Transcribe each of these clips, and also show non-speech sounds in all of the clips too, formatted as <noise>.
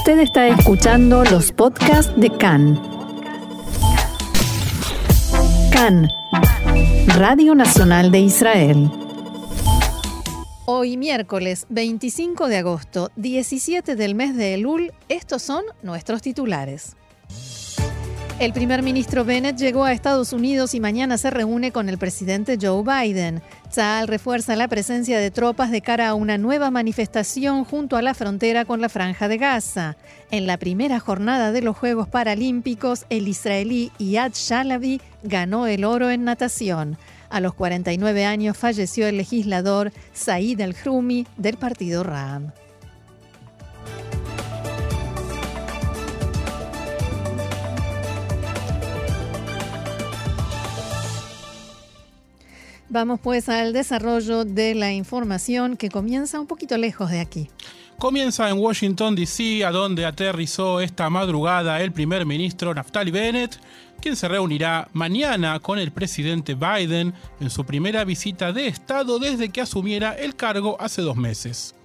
Usted está escuchando los podcasts de CAN. CAN, Radio Nacional de Israel. Hoy miércoles 25 de agosto, 17 del mes de Elul, estos son nuestros titulares. El primer ministro Bennett llegó a Estados Unidos y mañana se reúne con el presidente Joe Biden. Tzal refuerza la presencia de tropas de cara a una nueva manifestación junto a la frontera con la Franja de Gaza. En la primera jornada de los Juegos Paralímpicos, el israelí Yad Shalabi ganó el oro en natación. A los 49 años falleció el legislador Said el-Hrumi del partido Ram. Vamos pues al desarrollo de la información que comienza un poquito lejos de aquí. Comienza en Washington, D.C., a donde aterrizó esta madrugada el primer ministro Naftali Bennett, quien se reunirá mañana con el presidente Biden en su primera visita de Estado desde que asumiera el cargo hace dos meses.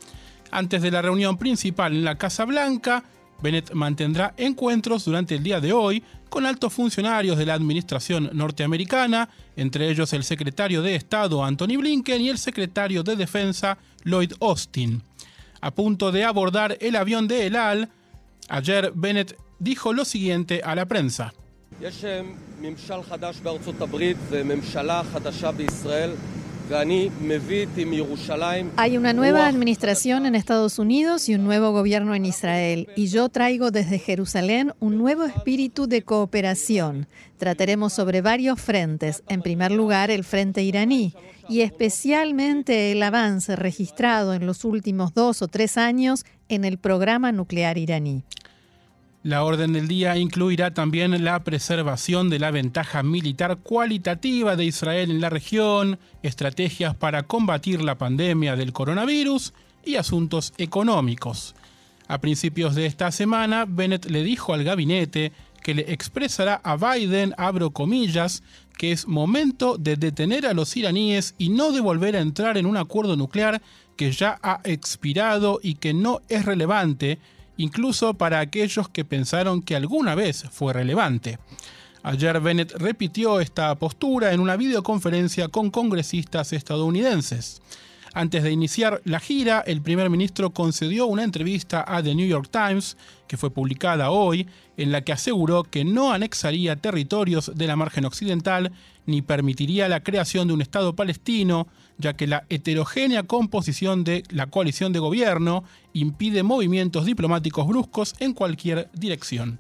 Antes de la reunión principal en la Casa Blanca, Bennett mantendrá encuentros durante el día de hoy con altos funcionarios de la administración norteamericana, entre ellos el secretario de Estado Anthony Blinken y el secretario de Defensa Lloyd Austin. A punto de abordar el avión de El Al, ayer Bennett dijo lo siguiente a la prensa. Hay una nueva administración en Estados Unidos y un nuevo gobierno en Israel, y yo traigo desde Jerusalén un nuevo espíritu de cooperación. Trataremos sobre varios frentes. En primer lugar, el frente iraní, y especialmente el avance registrado en los últimos dos o tres años en el programa nuclear iraní. La orden del día incluirá también la preservación de la ventaja militar cualitativa de Israel en la región, estrategias para combatir la pandemia del coronavirus y asuntos económicos. A principios de esta semana, Bennett le dijo al gabinete que le expresará a Biden, abro comillas, que es momento de detener a los iraníes y no de volver a entrar en un acuerdo nuclear que ya ha expirado y que no es relevante incluso para aquellos que pensaron que alguna vez fue relevante. Ayer Bennett repitió esta postura en una videoconferencia con congresistas estadounidenses. Antes de iniciar la gira, el primer ministro concedió una entrevista a The New York Times, que fue publicada hoy, en la que aseguró que no anexaría territorios de la margen occidental ni permitiría la creación de un Estado palestino, ya que la heterogénea composición de la coalición de gobierno impide movimientos diplomáticos bruscos en cualquier dirección.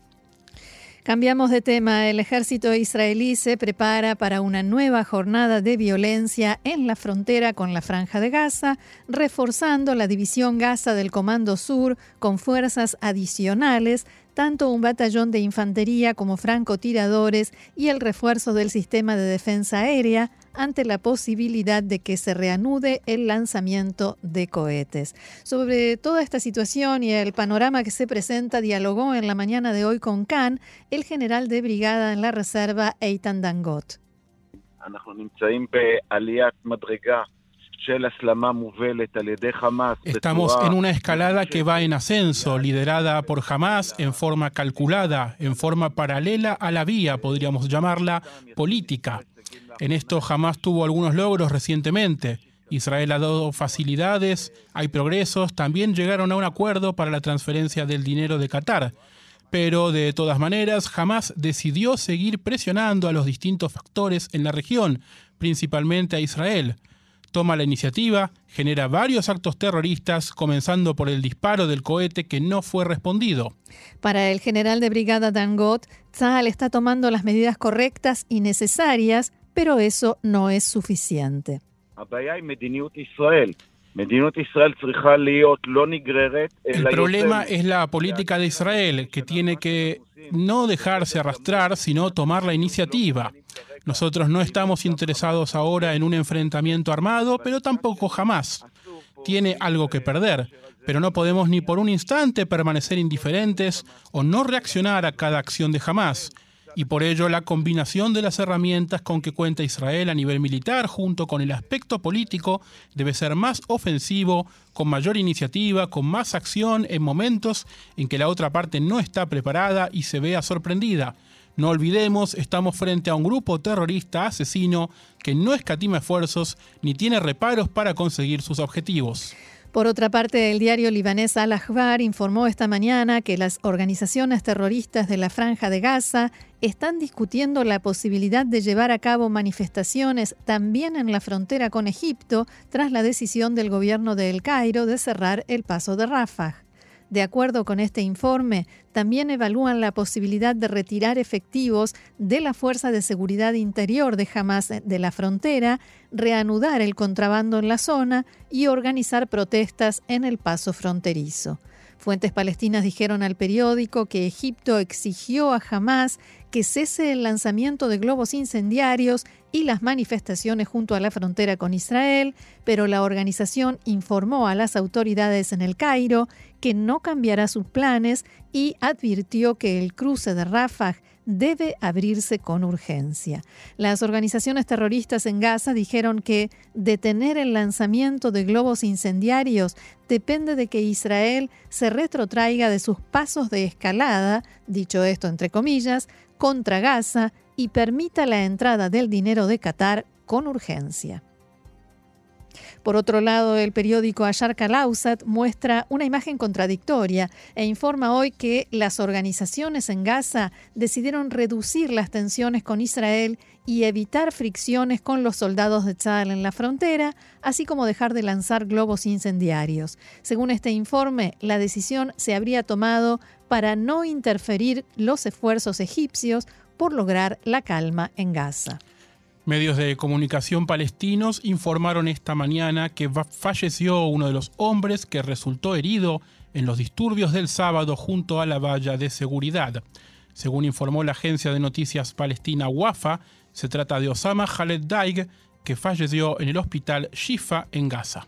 Cambiamos de tema. El ejército israelí se prepara para una nueva jornada de violencia en la frontera con la Franja de Gaza, reforzando la división Gaza del Comando Sur con fuerzas adicionales tanto un batallón de infantería como francotiradores y el refuerzo del sistema de defensa aérea ante la posibilidad de que se reanude el lanzamiento de cohetes. Sobre toda esta situación y el panorama que se presenta, dialogó en la mañana de hoy con Khan el general de brigada en la reserva Eitan Dangot. Estamos en una escalada que va en ascenso, liderada por Hamas en forma calculada, en forma paralela a la vía, podríamos llamarla, política. En esto Hamas tuvo algunos logros recientemente. Israel ha dado facilidades, hay progresos, también llegaron a un acuerdo para la transferencia del dinero de Qatar. Pero de todas maneras, Hamas decidió seguir presionando a los distintos factores en la región, principalmente a Israel toma la iniciativa, genera varios actos terroristas, comenzando por el disparo del cohete que no fue respondido. Para el general de brigada Dangot, Tzal está tomando las medidas correctas y necesarias, pero eso no es suficiente. El problema es la política de Israel, que tiene que no dejarse arrastrar, sino tomar la iniciativa. Nosotros no estamos interesados ahora en un enfrentamiento armado, pero tampoco jamás. Tiene algo que perder, pero no podemos ni por un instante permanecer indiferentes o no reaccionar a cada acción de jamás. y por ello la combinación de las herramientas con que cuenta Israel a nivel militar junto con el aspecto político debe ser más ofensivo, con mayor iniciativa, con más acción en momentos en que la otra parte no está preparada y se vea sorprendida. No olvidemos, estamos frente a un grupo terrorista asesino que no escatima esfuerzos ni tiene reparos para conseguir sus objetivos. Por otra parte, el diario libanés Al-Ahbar informó esta mañana que las organizaciones terroristas de la Franja de Gaza están discutiendo la posibilidad de llevar a cabo manifestaciones también en la frontera con Egipto tras la decisión del gobierno de El Cairo de cerrar el paso de Rafah. De acuerdo con este informe, también evalúan la posibilidad de retirar efectivos de la Fuerza de Seguridad Interior de Hamas de la frontera, reanudar el contrabando en la zona y organizar protestas en el paso fronterizo. Fuentes palestinas dijeron al periódico que Egipto exigió a Hamas que cese el lanzamiento de globos incendiarios y las manifestaciones junto a la frontera con Israel, pero la organización informó a las autoridades en el Cairo que no cambiará sus planes y advirtió que el cruce de Rafah debe abrirse con urgencia. Las organizaciones terroristas en Gaza dijeron que detener el lanzamiento de globos incendiarios depende de que Israel se retrotraiga de sus pasos de escalada, dicho esto entre comillas, contra Gaza y permita la entrada del dinero de Qatar con urgencia. Por otro lado, el periódico Ashar Kalausat muestra una imagen contradictoria e informa hoy que las organizaciones en Gaza decidieron reducir las tensiones con Israel y evitar fricciones con los soldados de Tzal en la frontera, así como dejar de lanzar globos incendiarios. Según este informe, la decisión se habría tomado para no interferir los esfuerzos egipcios por lograr la calma en Gaza. Medios de comunicación palestinos informaron esta mañana que falleció uno de los hombres que resultó herido en los disturbios del sábado junto a la valla de seguridad. Según informó la agencia de noticias palestina Wafa, se trata de Osama Khaled Daig, que falleció en el hospital Shifa en Gaza.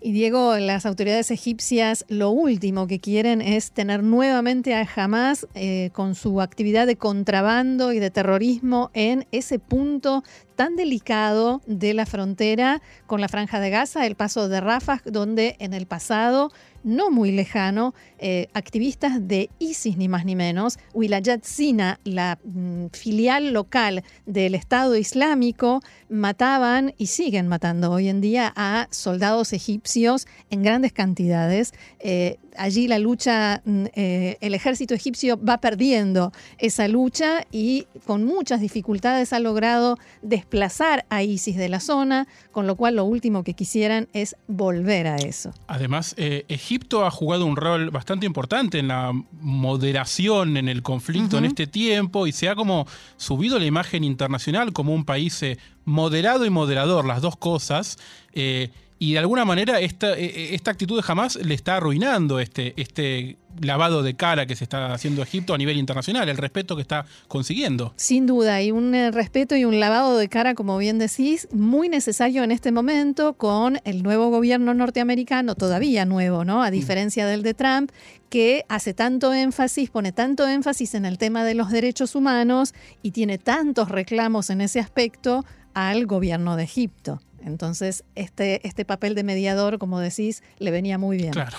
Y Diego, las autoridades egipcias lo último que quieren es tener nuevamente a Hamas eh, con su actividad de contrabando y de terrorismo en ese punto tan delicado de la frontera con la franja de Gaza, el paso de Rafah, donde en el pasado no muy lejano, eh, activistas de ISIS, ni más ni menos, Wilayat Sina, la mm, filial local del Estado Islámico, mataban y siguen matando hoy en día a soldados egipcios en grandes cantidades. Eh, allí la lucha, mm, eh, el ejército egipcio va perdiendo esa lucha y con muchas dificultades ha logrado desplazar a ISIS de la zona, con lo cual lo último que quisieran es volver a eso. Además, eh, Egipto ha jugado un rol bastante importante en la moderación en el conflicto en este tiempo y se ha como subido la imagen internacional como un país eh, moderado y moderador, las dos cosas. Y de alguna manera esta, e, e, esta actitud de Hamas le está arruinando este, este lavado de cara que se está haciendo Egipto a nivel internacional, el respeto que está consiguiendo. Sin duda, y un eh, respeto y un lavado de cara, como bien decís, muy necesario en este momento con el nuevo gobierno norteamericano, todavía nuevo, ¿no? A mm. diferencia del de Trump, que hace tanto énfasis, pone tanto énfasis en el tema de los derechos humanos y tiene tantos reclamos en ese aspecto al gobierno de Egipto. Entonces, este, este papel de mediador, como decís, le venía muy bien. Claro.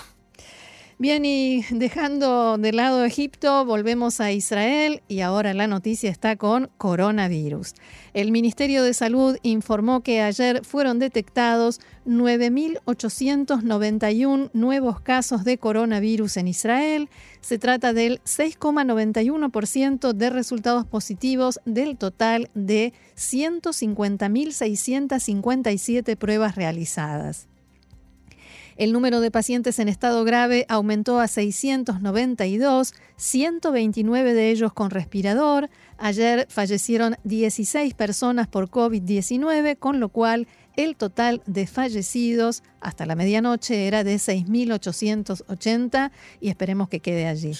Bien, y dejando de lado Egipto, volvemos a Israel y ahora la noticia está con coronavirus. El Ministerio de Salud informó que ayer fueron detectados 9.891 nuevos casos de coronavirus en Israel. Se trata del 6,91% de resultados positivos del total de 150.657 pruebas realizadas. El número de pacientes en estado grave aumentó a 692, 129 de ellos con respirador. Ayer fallecieron 16 personas por COVID-19, con lo cual el total de fallecidos hasta la medianoche era de 6.880 y esperemos que quede allí.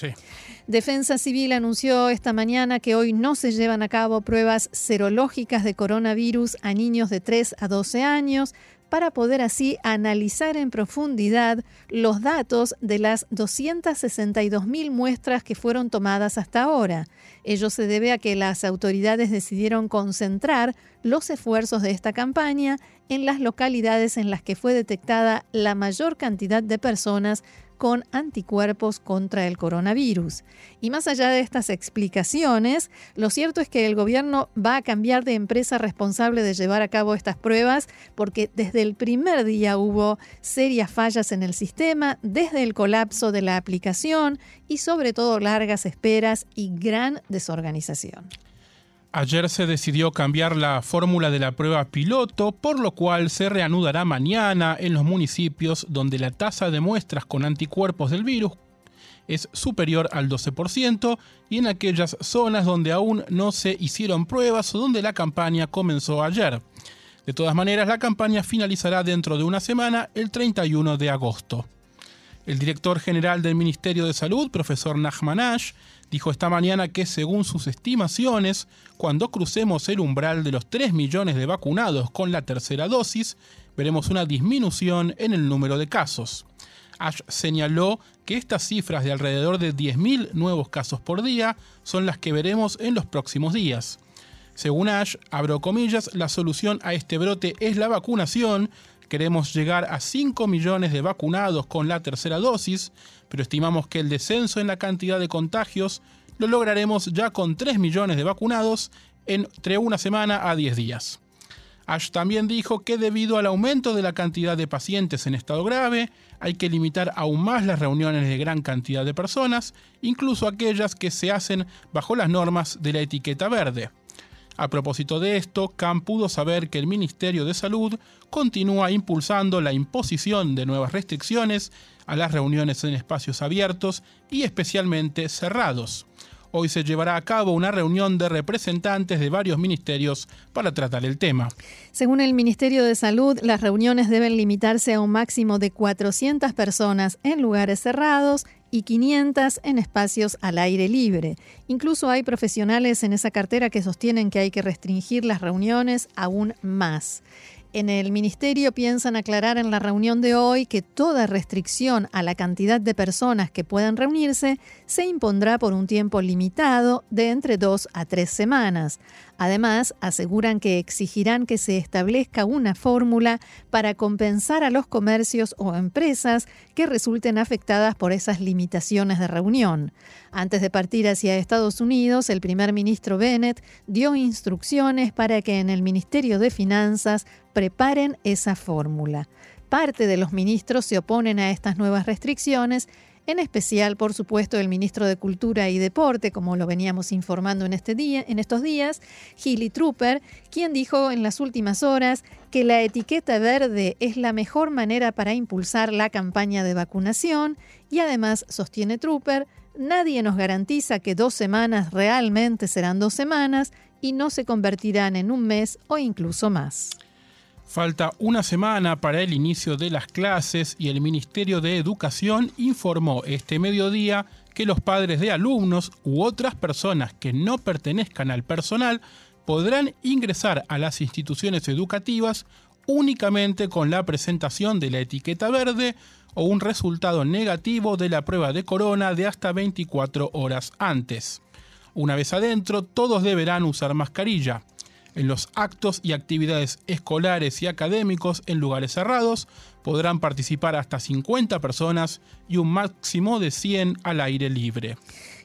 Defensa Civil anunció esta mañana que hoy no se llevan a cabo pruebas serológicas de coronavirus a niños de 3 a 12 años para poder así analizar en profundidad los datos de las 262.000 muestras que fueron tomadas hasta ahora. Ello se debe a que las autoridades decidieron concentrar los esfuerzos de esta campaña en las localidades en las que fue detectada la mayor cantidad de personas con anticuerpos contra el coronavirus. Y más allá de estas explicaciones, lo cierto es que el gobierno va a cambiar de empresa responsable de llevar a cabo estas pruebas porque desde el primer día hubo serias fallas en el sistema, desde el colapso de la aplicación y sobre todo largas esperas y gran desorganización. Ayer se decidió cambiar la fórmula de la prueba piloto, por lo cual se reanudará mañana en los municipios donde la tasa de muestras con anticuerpos del virus es superior al 12% y en aquellas zonas donde aún no se hicieron pruebas o donde la campaña comenzó ayer. De todas maneras, la campaña finalizará dentro de una semana, el 31 de agosto. El director general del Ministerio de Salud, profesor Nachmanash, dijo esta mañana que según sus estimaciones, cuando crucemos el umbral de los 3 millones de vacunados con la tercera dosis, veremos una disminución en el número de casos. Ash señaló que estas cifras de alrededor de 10.000 nuevos casos por día son las que veremos en los próximos días. Según Ash, abro comillas, la solución a este brote es la vacunación, Queremos llegar a 5 millones de vacunados con la tercera dosis, pero estimamos que el descenso en la cantidad de contagios lo lograremos ya con 3 millones de vacunados entre una semana a 10 días. Ash también dijo que debido al aumento de la cantidad de pacientes en estado grave, hay que limitar aún más las reuniones de gran cantidad de personas, incluso aquellas que se hacen bajo las normas de la etiqueta verde. A propósito de esto, Khan pudo saber que el Ministerio de Salud continúa impulsando la imposición de nuevas restricciones a las reuniones en espacios abiertos y especialmente cerrados. Hoy se llevará a cabo una reunión de representantes de varios ministerios para tratar el tema. Según el Ministerio de Salud, las reuniones deben limitarse a un máximo de 400 personas en lugares cerrados y 500 en espacios al aire libre. Incluso hay profesionales en esa cartera que sostienen que hay que restringir las reuniones aún más. En el ministerio piensan aclarar en la reunión de hoy que toda restricción a la cantidad de personas que puedan reunirse se impondrá por un tiempo limitado de entre dos a tres semanas. Además, aseguran que exigirán que se establezca una fórmula para compensar a los comercios o empresas que resulten afectadas por esas limitaciones de reunión. Antes de partir hacia Estados Unidos, el primer ministro Bennett dio instrucciones para que en el Ministerio de Finanzas preparen esa fórmula. Parte de los ministros se oponen a estas nuevas restricciones, en especial, por supuesto, el ministro de Cultura y Deporte, como lo veníamos informando en, este estos días, Gilly Trooper, quien dijo en las últimas horas que la etiqueta verde es la mejor manera para impulsar la campaña de vacunación y además, sostiene Trooper, nadie nos garantiza que dos semanas realmente serán dos semanas y no se convertirán en un mes o incluso más. Falta una semana para el inicio de las clases y el Ministerio de Educación informó este mediodía que los padres de alumnos u otras personas que no pertenezcan al personal podrán ingresar a las instituciones educativas únicamente con la presentación de la etiqueta verde o un resultado negativo de la prueba de corona de hasta 24 horas antes. Una vez adentro, todos deberán usar mascarilla en los actos y actividades escolares y académicos en lugares cerrados podrán participar hasta 50 personas y un máximo de 100 al aire libre.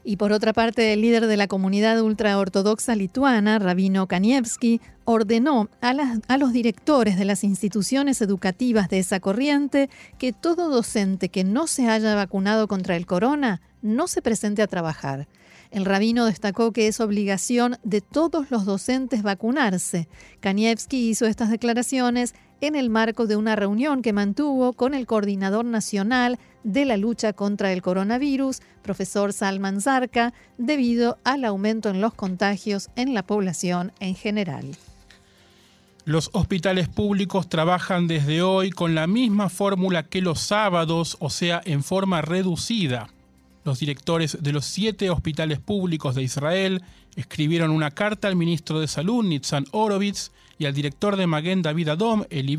Y por otra parte, el líder de la comunidad ultraortodoxa lituana, Rabino Kanievski, ordenó a, a, los directores de las instituciones educativas de esa corriente que todo docente que no se haya vacunado contra el corona no se presente a trabajar. El rabino destacó que es obligación de todos los docentes vacunarse. Kanievski hizo estas declaraciones en el marco de una reunión que mantuvo con el coordinador nacional de la lucha contra el coronavirus, profesor Salman Zarka, debido al aumento en los contagios en la población en general. Los hospitales públicos trabajan desde hoy con la misma fórmula que los sábados, o sea, en forma reducida. Los directores de los siete hospitales públicos de Israel escribieron una carta al ministro de Salud, Nitzan Orovitz, y al director de Maguen David Adom, Eli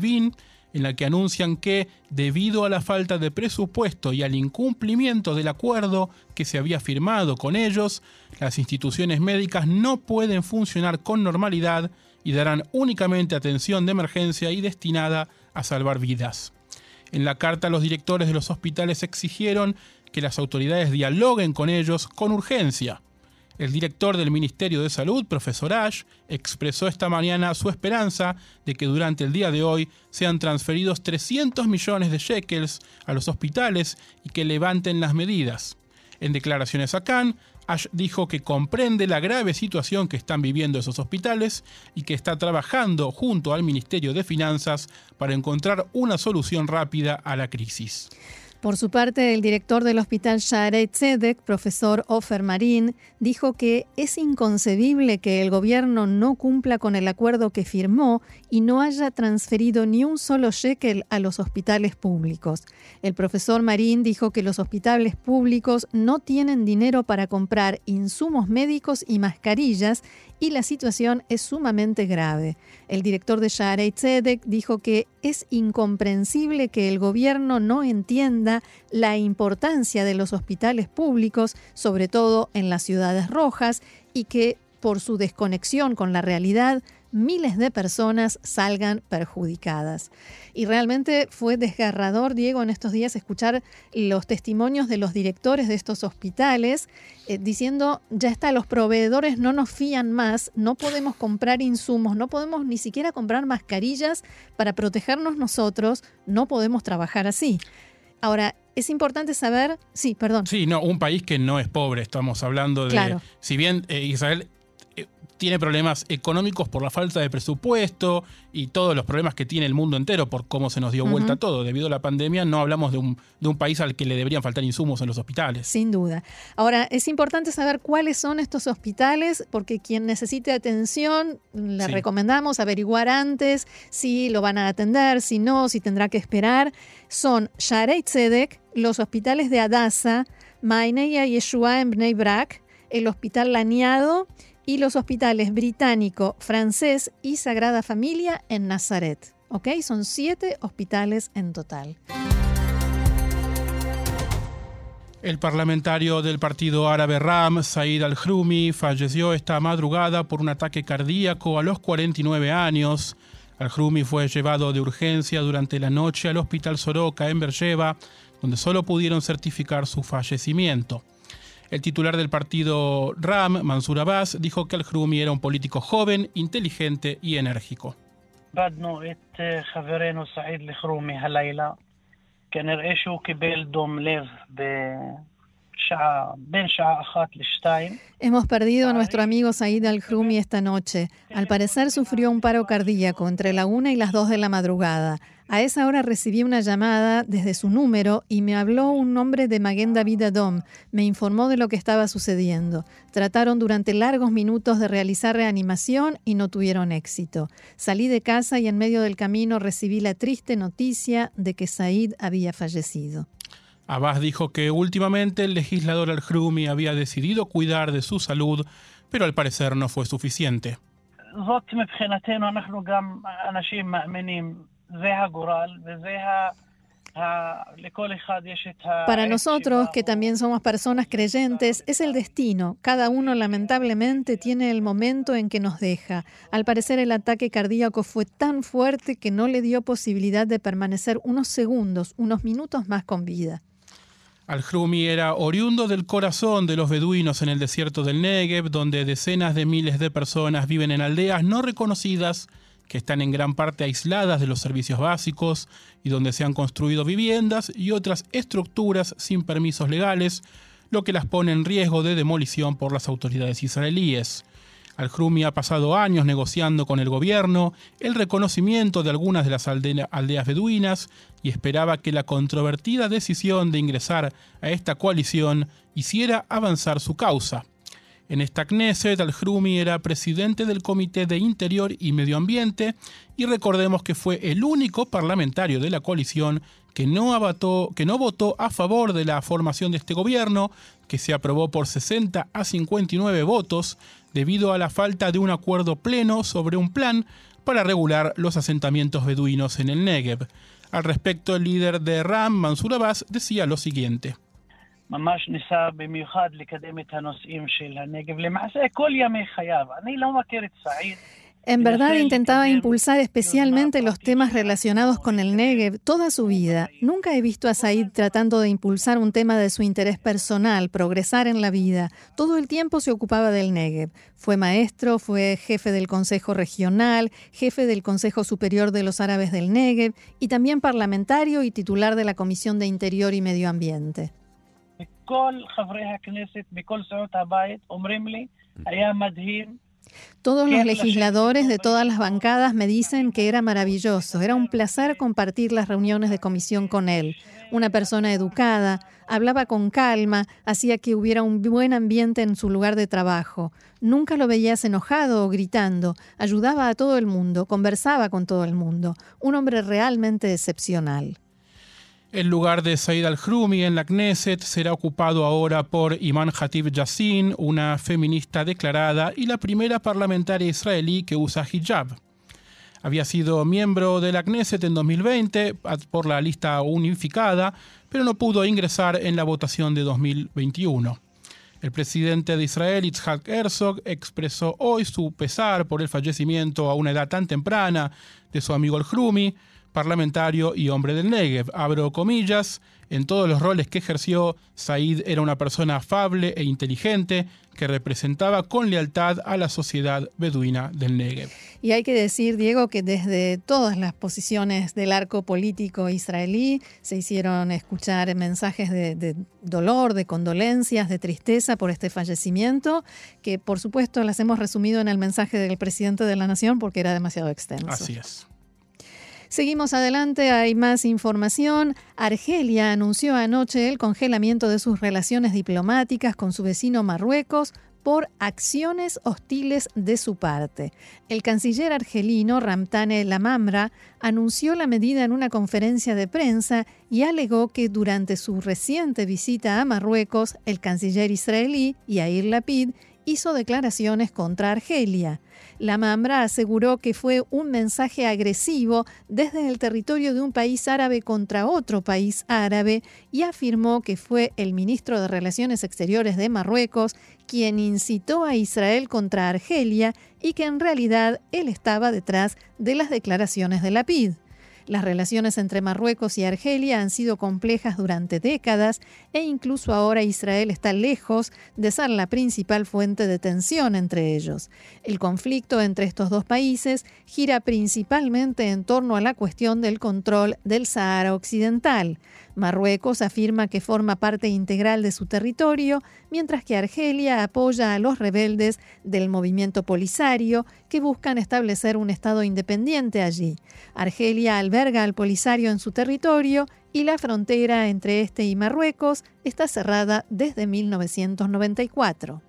en la que anuncian que, debido a la falta de presupuesto y al incumplimiento del acuerdo que se había firmado con ellos, las instituciones médicas no pueden funcionar con normalidad y darán únicamente atención de emergencia y destinada a salvar vidas. En la carta los directores de los hospitales exigieron que las autoridades dialoguen con ellos con urgencia. El director del Ministerio de Salud, profesor Ash, expresó esta mañana su esperanza de que durante el día de hoy sean transferidos 300 millones de shekels a los hospitales y que levanten las medidas. En declaraciones a Cannes, Ash dijo que comprende la grave situación que están viviendo esos hospitales y que está trabajando junto al Ministerio de Finanzas para encontrar una solución rápida a la crisis. Por su parte, el director del hospital Sharei Tzedek, profesor Ofer Marín, dijo que es inconcebible que el gobierno no cumpla con el acuerdo que firmó y no haya transferido ni un solo shekel a los hospitales públicos. El profesor Marín dijo que los hospitales públicos no tienen dinero para comprar insumos médicos y mascarillas y la situación es sumamente grave. El director de Sharei Tzedek dijo que es incomprensible que el gobierno no entienda la importancia de los hospitales públicos, sobre todo en las ciudades rojas, y que por su desconexión con la realidad miles de personas salgan perjudicadas. Y realmente fue desgarrador, Diego, en estos días escuchar los testimonios de los directores de estos hospitales eh, diciendo, ya está, los proveedores no nos fían más, no podemos comprar insumos, no podemos ni siquiera comprar mascarillas para protegernos nosotros, no podemos trabajar así. Ahora, es importante saber, sí, perdón. Sí, no, un país que no es pobre, estamos hablando de, si bien eh, Israel tiene problemas económicos por la falta de presupuesto y todos los problemas que tiene el mundo entero por cómo se nos dio vuelta todo. Debido a la pandemia no hablamos de un, de un país al que le deberían faltar insumos en los hospitales. Sin duda. Ahora, es importante saber cuáles son estos hospitales porque quien necesite atención, le recomendamos averiguar antes si lo van a atender, si no, si tendrá que esperar. Son Sharei Tzedek, los hospitales de Adasa, Maineya Yeshua en Bnei Brak, el Hospital Laniado y los hospitales británico, francés y Sagrada Familia en Nazaret. ¿Ok? Son siete hospitales en total. El parlamentario del partido árabe RAM, Said al-Hrumi, falleció esta madrugada por un ataque cardíaco a los 49 años. Al-Hrumi fue llevado de urgencia durante la noche al hospital Soroka en Beersheba, donde solo pudieron certificar su fallecimiento. El titular del partido RAM, Mansur Abbas, dijo que al-Hrumi era un político joven, inteligente y enérgico. Hemos perdido a nuestro amigo Said al-Hrumi esta noche. Al parecer sufrió un paro cardíaco entre la una y las dos de la madrugada. A esa hora recibí una llamada desde su número y me habló un hombre de Maguen David Adom. Me informó de lo que estaba sucediendo. Trataron durante largos minutos de realizar reanimación y no tuvieron éxito. Salí de casa y en medio del camino recibí la triste noticia de que Said había fallecido. Abbas dijo que últimamente el legislador al-Hrumi había decidido cuidar de su salud, pero al parecer no fue suficiente. Para nosotros, que también somos personas creyentes, es el destino. Cada uno lamentablemente tiene el momento en que nos deja. Al parecer el ataque cardíaco fue tan fuerte que no le dio posibilidad de permanecer unos segundos, unos minutos más con vida. Al-Hrumi era oriundo del corazón de los beduinos en el desierto del Negev, donde decenas de miles de personas viven en aldeas no reconocidas que están en gran parte aisladas de los servicios básicos y donde se han construido viviendas y otras estructuras sin permisos legales, lo que las pone en riesgo de demolición por las autoridades israelíes. Al-Hrumi ha pasado años negociando con el gobierno el reconocimiento de algunas de las aldeas beduinas y esperaba que la controvertida decisión de ingresar a esta coalición hiciera avanzar su causa. En esta Knesset, al-Hrumi era presidente del Comité de Interior y Medio Ambiente y recordemos que fue el único parlamentario de la coalición que no, que no votó a favor de la formación de este gobierno, que se aprobó por 60 a 59 votos debido a la falta de un acuerdo pleno sobre un plan para regular los asentamientos beduinos en el Negev. Al respecto, el líder de RAM, Mansur Abbas, decía lo siguiente. En verdad intentaba impulsar especialmente los temas relacionados con el Negev toda su vida. Nunca he visto a Said tratando de impulsar un tema de su interés personal, progresar en la vida. Todo el tiempo se ocupaba del Negev. Fue maestro, fue jefe del Consejo Regional, jefe del Consejo Superior de los Árabes del Negev y también parlamentario y titular de la Comisión de Interior y Medio Ambiente. Todos los legisladores de todas las bancadas me dicen que era maravilloso, era un placer compartir las reuniones de comisión con él. Una persona educada, hablaba con calma, hacía que hubiera un buen ambiente en su lugar de trabajo. Nunca lo veías enojado o gritando, ayudaba a todo el mundo, conversaba con todo el mundo. Un hombre realmente excepcional. El lugar de Said al-Hrumi en la Knesset será ocupado ahora por Iman Hatib Yassin, una feminista declarada y la primera parlamentaria israelí que usa hijab. Había sido miembro de la Knesset en 2020 por la lista unificada, pero no pudo ingresar en la votación de 2021. El presidente de Israel, Itzhak Herzog, expresó hoy su pesar por el fallecimiento a una edad tan temprana de su amigo al-Hrumi, parlamentario y hombre del Negev. Abro comillas, en todos los roles que ejerció, Said era una persona afable e inteligente que representaba con lealtad a la sociedad beduina del Negev. Y hay que decir, Diego, que desde todas las posiciones del arco político israelí se hicieron escuchar mensajes de, de dolor, de condolencias, de tristeza por este fallecimiento, que por supuesto las hemos resumido en el mensaje del presidente de la Nación porque era demasiado extenso. Así es. Seguimos adelante, hay más información. Argelia anunció anoche el congelamiento de sus relaciones diplomáticas con su vecino Marruecos por acciones hostiles de su parte. El canciller argelino Ramtane Lamamra anunció la medida en una conferencia de prensa y alegó que durante su reciente visita a Marruecos, el canciller israelí Yair Lapid hizo declaraciones contra Argelia. La Mambra aseguró que fue un mensaje agresivo desde el territorio de un país árabe contra otro país árabe y afirmó que fue el ministro de Relaciones Exteriores de Marruecos quien incitó a Israel contra Argelia y que en realidad él estaba detrás de las declaraciones de Lapid. Las relaciones entre Marruecos y Argelia han sido complejas durante décadas e incluso ahora Israel está lejos de ser la principal fuente de tensión entre ellos. El conflicto entre estos dos países gira principalmente en torno a la cuestión del control del Sahara Occidental. Marruecos afirma que forma parte integral de su territorio, mientras que Argelia apoya a los rebeldes del movimiento Polisario que buscan establecer un Estado independiente allí. Argelia alberga al Polisario en su territorio y la frontera entre este y Marruecos está cerrada desde 1994.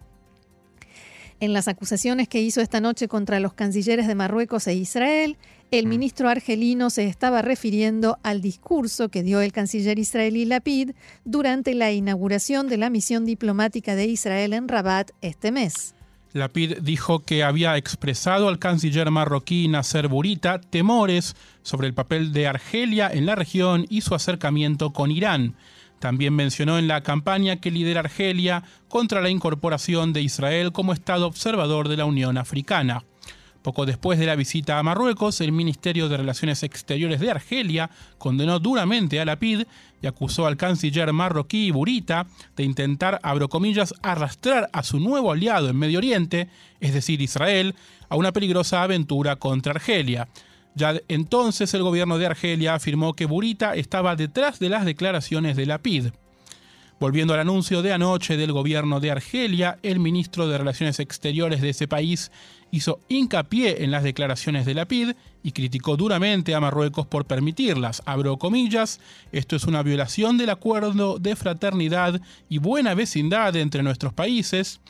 En las acusaciones que hizo esta noche contra los cancilleres de Marruecos e Israel, el mm. ministro argelino se estaba refiriendo al discurso que dio el canciller israelí Lapid durante la inauguración de la misión diplomática de Israel en Rabat este mes. Lapid dijo que había expresado al canciller marroquí Nasser Burita temores sobre el papel de Argelia en la región y su acercamiento con Irán. También mencionó en la campaña que lidera Argelia contra la incorporación de Israel como Estado observador de la Unión Africana. Poco después de la visita a Marruecos, el Ministerio de Relaciones Exteriores de Argelia condenó duramente a la PID y acusó al canciller marroquí Burita de intentar, abro comillas, arrastrar a su nuevo aliado en Medio Oriente, es decir, Israel, a una peligrosa aventura contra Argelia. Ya entonces el gobierno de Argelia afirmó que Burita estaba detrás de las declaraciones de la PID. Volviendo al anuncio de anoche del gobierno de Argelia, el ministro de Relaciones Exteriores de ese país hizo hincapié en las declaraciones de la PID y criticó duramente a Marruecos por permitirlas. Abro comillas, esto es una violación del acuerdo de fraternidad y buena vecindad entre nuestros países.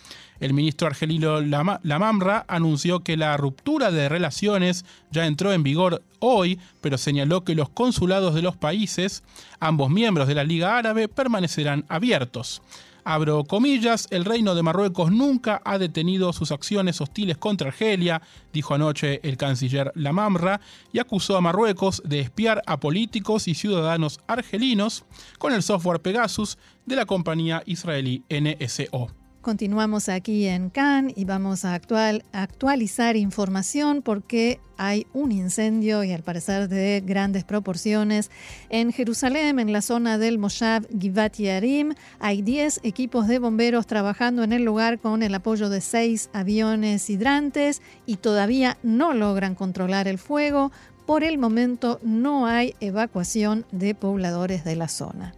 El ministro argelino Lamamra anunció que la ruptura de relaciones ya entró en vigor hoy, pero señaló que los consulados de los países, ambos miembros de la Liga Árabe, permanecerán abiertos. Abro comillas, el reino de Marruecos nunca ha detenido sus acciones hostiles contra Argelia, dijo anoche el canciller Lamamra, y acusó a Marruecos de espiar a políticos y ciudadanos argelinos con el software Pegasus de la compañía israelí NSO. Continuamos aquí en Cannes y vamos a actual, actualizar información porque hay un incendio y al parecer de grandes proporciones en Jerusalén, en la zona del Moshav Givat Yarim. Hay 10 equipos de bomberos trabajando en el lugar con el apoyo de 6 aviones hidrantes y todavía no logran controlar el fuego. Por el momento no hay evacuación de pobladores de la zona.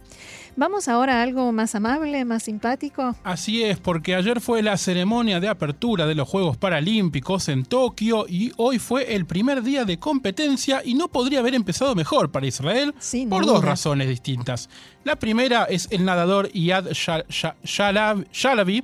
Vamos ahora a algo más amable, más simpático. Así es, porque ayer fue la ceremonia de apertura de los Juegos Paralímpicos en Tokio y hoy fue el primer día de competencia y no podría haber empezado mejor para Israel por dos razones distintas. La primera es el nadador Iyad Shalabi,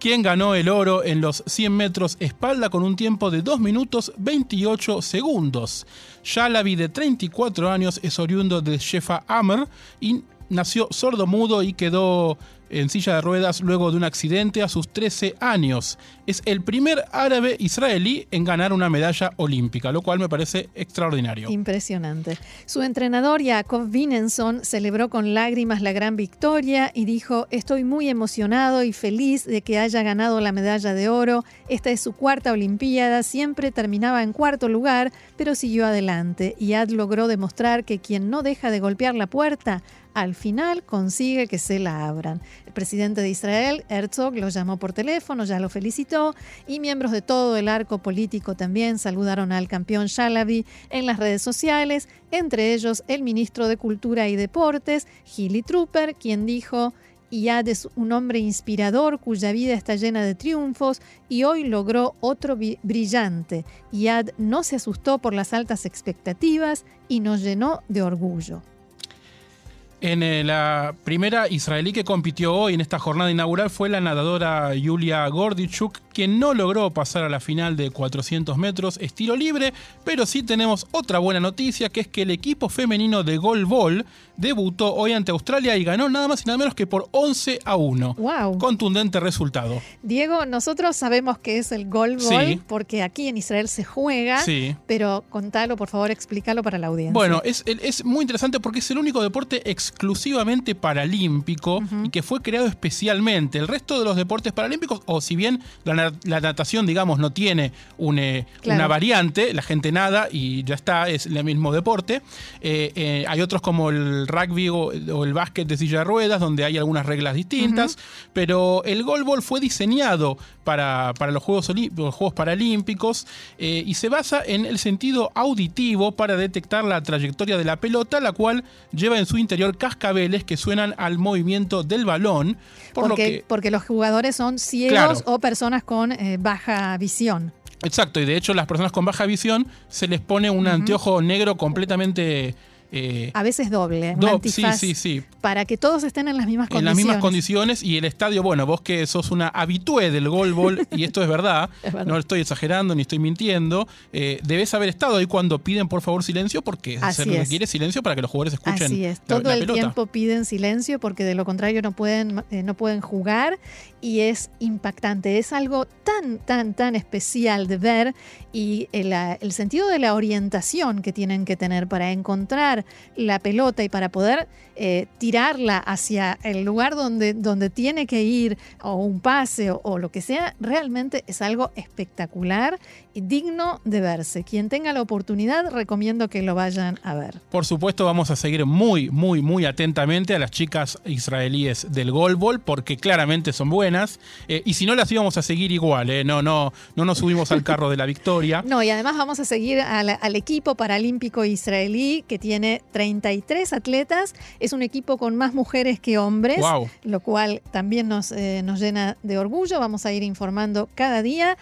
quien ganó el oro en los 100 metros espalda con un tiempo de 2 minutos 28 segundos. Shalabi, de 34 años, es oriundo de Shefa Amr y nació sordo-mudo y quedó en silla de ruedas luego de un accidente a sus 13 años. Es el primer árabe israelí en ganar una medalla olímpica, lo cual me parece extraordinario. Impresionante. Su entrenador Jakob Vinenson celebró con lágrimas la gran victoria y dijo, estoy muy emocionado y feliz de que haya ganado la medalla de oro. Esta es su cuarta Olimpiada, siempre terminaba en cuarto lugar, pero siguió adelante. y Ad logró demostrar que quien no deja de golpear la puerta al final consigue que se la abran. El presidente de Israel, Herzog, lo llamó por teléfono, ya lo felicitó y miembros de todo el arco político también saludaron al campeón Shalabi en las redes sociales, entre ellos el ministro de Cultura y Deportes, Gilly Trooper, quien dijo Iad es un hombre inspirador cuya vida está llena de triunfos y hoy logró otro brillante. Iad no se asustó por las altas expectativas y nos llenó de orgullo. En eh, la primera israelí que compitió hoy en esta jornada inaugural fue la nadadora Yulia Gordichuk, quien no logró pasar a la final de 400 metros estilo libre, pero sí tenemos otra buena noticia, que es que el equipo femenino de Ball debutó hoy ante Australia y ganó nada más y nada menos que por 11 a 1. Wow. Contundente resultado. Diego, nosotros sabemos que es el Gold porque aquí en Israel se juega, sí. pero contalo, por favor, explícalo para la audiencia. Bueno, es, es muy interesante porque es el único deporte exclusivamente paralímpico y que fue creado especialmente. El resto de los deportes paralímpicos, o si bien la, natación, digamos, no tiene eh, una variante, la gente nada y ya está, es el mismo deporte, eh, eh, hay otros como el rugby o, el básquet de silla de ruedas, donde hay algunas reglas distintas, pero el goalball fue diseñado para, para los, Juegos los Juegos Paralímpicos y se basa en el sentido auditivo para detectar la trayectoria de la pelota, la cual lleva en su interior cascabeles que suenan al movimiento del balón. Por porque, lo que, porque los jugadores son ciegos o personas con eh, baja visión. Exacto, y de hecho las personas con baja visión se les pone un anteojo negro completamente eh, a veces doble, sí, sí, sí. Para que todos estén en las mismas condiciones. En las mismas condiciones y el estadio, bueno, vos que sos una habitué del golbol, <laughs> y esto es verdad, no estoy exagerando ni estoy mintiendo, eh, debes haber estado ahí cuando piden por favor silencio porque se requiere silencio para que los jugadores escuchen. Así es, todo el tiempo piden silencio porque de lo contrario no pueden, eh, no pueden jugar y es impactante, es algo tan, tan, tan especial de ver y el, el sentido de la orientación que tienen que tener para encontrar la pelota y para poder eh, tirarla hacia el lugar donde, donde tiene que ir, o un pase o, lo que sea, realmente es algo espectacular y digno de verse. Quien tenga la oportunidad, recomiendo que lo vayan a ver. Por supuesto, vamos a seguir muy, muy, muy atentamente a las chicas israelíes del golbol, porque claramente son buenas. Eh, y si no, las íbamos a seguir igual, eh. no, no, no nos subimos al carro de la victoria. <laughs> No, y además vamos a seguir al equipo paralímpico israelí que tiene 33 atletas. Es un equipo con más mujeres que hombres, lo cual también nos, eh, nos llena de orgullo. Vamos a ir informando cada día.